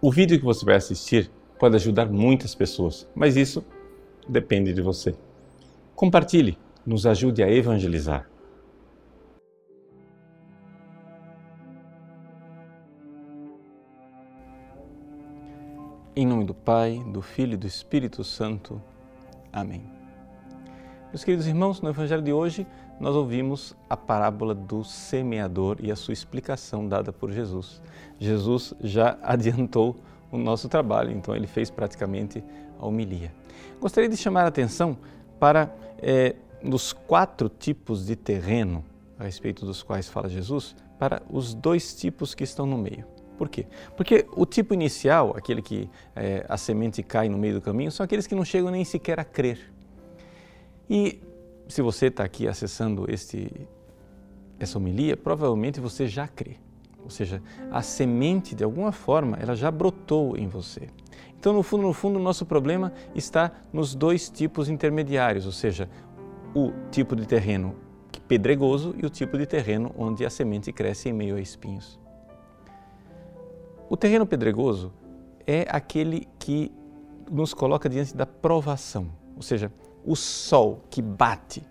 O vídeo que você vai assistir pode ajudar muitas pessoas, mas isso depende de você. Compartilhe, nos ajude a evangelizar. Em nome do Pai, do Filho e do Espírito Santo. Amém. Meus queridos irmãos, no Evangelho de hoje nós ouvimos a parábola do semeador e a sua explicação dada por Jesus. Jesus já adiantou o nosso trabalho, então ele fez praticamente a homilia. Gostaria de chamar a atenção para é, quatro tipos de terreno a respeito dos quais fala Jesus, para os dois tipos que estão no meio. Por quê? Porque o tipo inicial, aquele que é, a semente cai no meio do caminho, são aqueles que não chegam nem sequer a crer. E se você está aqui acessando este, essa homilia, provavelmente você já crê. Ou seja, a semente, de alguma forma, ela já brotou em você. Então, no fundo, no fundo, o nosso problema está nos dois tipos intermediários, ou seja, o tipo de terreno pedregoso e o tipo de terreno onde a semente cresce em meio a espinhos. O terreno pedregoso é aquele que nos coloca diante da provação, ou seja, o sol que bate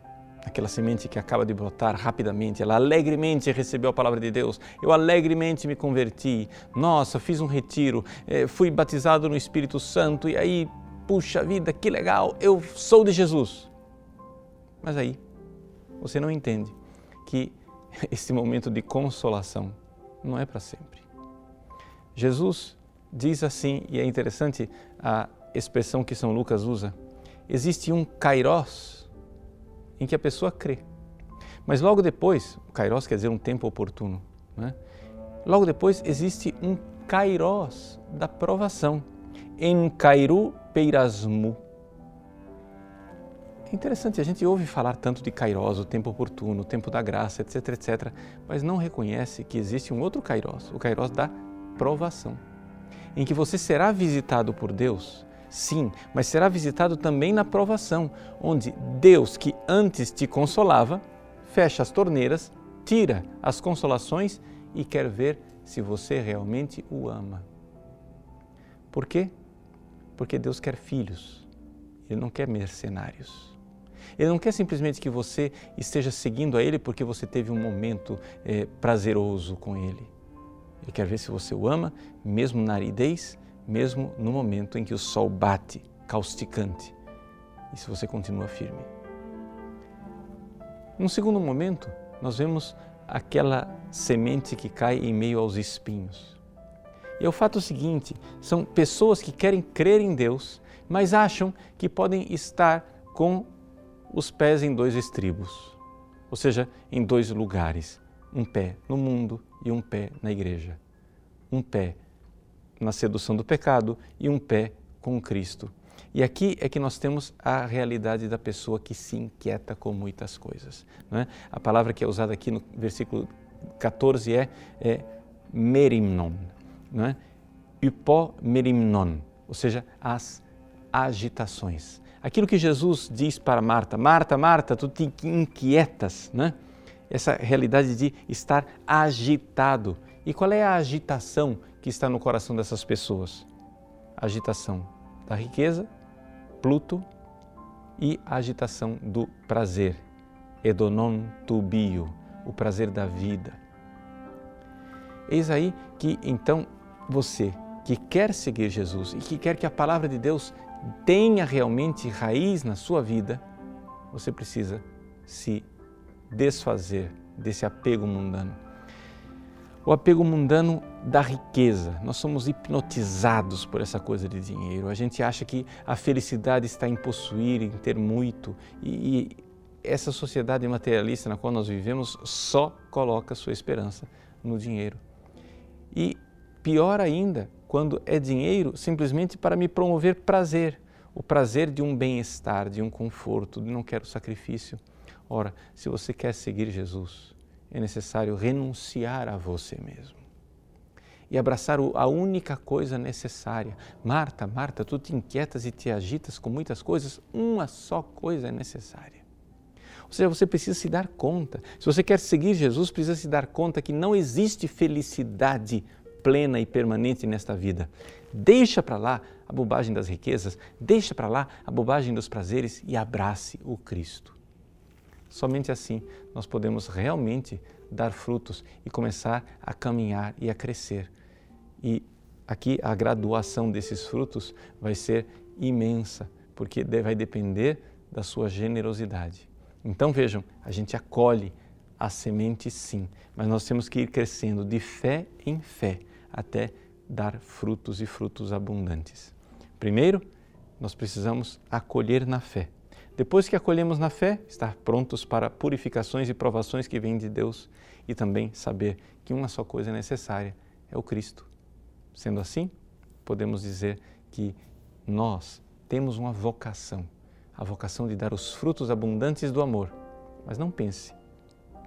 aquela semente que acaba de brotar rapidamente, ela alegremente recebeu a palavra de Deus, eu alegremente me converti, nossa, fiz um retiro, eh, fui batizado no Espírito Santo e aí, puxa vida, que legal, eu sou de Jesus. Mas aí, você não entende que esse momento de consolação não é para sempre. Jesus diz assim, e é interessante a expressão que São Lucas usa: existe um kairos em que a pessoa crê. Mas logo depois, o kairos quer dizer um tempo oportuno, né? logo depois existe um kairos da provação, em kairu peirasmu. É interessante, a gente ouve falar tanto de kairos, o tempo oportuno, o tempo da graça, etc, etc, mas não reconhece que existe um outro kairos, o kairos da provação, em que você será visitado por Deus Sim, mas será visitado também na provação, onde Deus, que antes te consolava, fecha as torneiras, tira as consolações e quer ver se você realmente o ama. Por quê? Porque Deus quer filhos, Ele não quer mercenários. Ele não quer simplesmente que você esteja seguindo a Ele porque você teve um momento é, prazeroso com Ele. Ele quer ver se você o ama, mesmo na aridez, mesmo no momento em que o sol bate causticante e se você continua firme. Num segundo momento, nós vemos aquela semente que cai em meio aos espinhos. E é o fato seguinte: são pessoas que querem crer em Deus, mas acham que podem estar com os pés em dois estribos, ou seja, em dois lugares, um pé no mundo e um pé na igreja. Um pé na sedução do pecado e um pé com Cristo. E aqui é que nós temos a realidade da pessoa que se inquieta com muitas coisas. É? A palavra que é usada aqui no versículo 14 é, é merimnon, não é? merimnon, ou seja, as agitações. Aquilo que Jesus diz para Marta, Marta, Marta, tu te inquietas, né? Essa realidade de estar agitado. E qual é a agitação que está no coração dessas pessoas? A agitação da riqueza, Pluto, e a agitação do prazer, Edonon tubio, o prazer da vida. Eis aí que então você que quer seguir Jesus e que quer que a palavra de Deus tenha realmente raiz na sua vida, você precisa se desfazer desse apego mundano o apego mundano da riqueza. Nós somos hipnotizados por essa coisa de dinheiro. A gente acha que a felicidade está em possuir, em ter muito. E, e essa sociedade materialista na qual nós vivemos só coloca sua esperança no dinheiro. E pior ainda, quando é dinheiro simplesmente para me promover prazer. O prazer de um bem-estar, de um conforto, de não quero sacrifício. Ora, se você quer seguir Jesus, é necessário renunciar a você mesmo e abraçar a única coisa necessária. Marta, Marta, tu te inquietas e te agitas com muitas coisas, uma só coisa é necessária. Ou seja, você precisa se dar conta. Se você quer seguir Jesus, precisa se dar conta que não existe felicidade plena e permanente nesta vida. Deixa para lá a bobagem das riquezas, deixa para lá a bobagem dos prazeres e abrace o Cristo. Somente assim nós podemos realmente dar frutos e começar a caminhar e a crescer. E aqui a graduação desses frutos vai ser imensa, porque vai depender da sua generosidade. Então vejam, a gente acolhe a semente sim, mas nós temos que ir crescendo de fé em fé até dar frutos e frutos abundantes. Primeiro, nós precisamos acolher na fé. Depois que acolhemos na fé, estar prontos para purificações e provações que vêm de Deus e também saber que uma só coisa é necessária, é o Cristo. Sendo assim, podemos dizer que nós temos uma vocação, a vocação de dar os frutos abundantes do amor. Mas não pense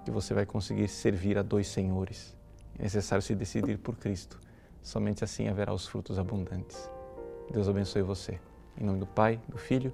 que você vai conseguir servir a dois senhores. É necessário se decidir por Cristo. Somente assim haverá os frutos abundantes. Deus abençoe você. Em nome do Pai, do Filho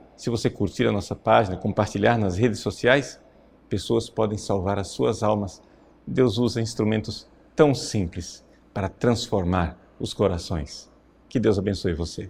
Se você curtir a nossa página, compartilhar nas redes sociais, pessoas podem salvar as suas almas. Deus usa instrumentos tão simples para transformar os corações. Que Deus abençoe você.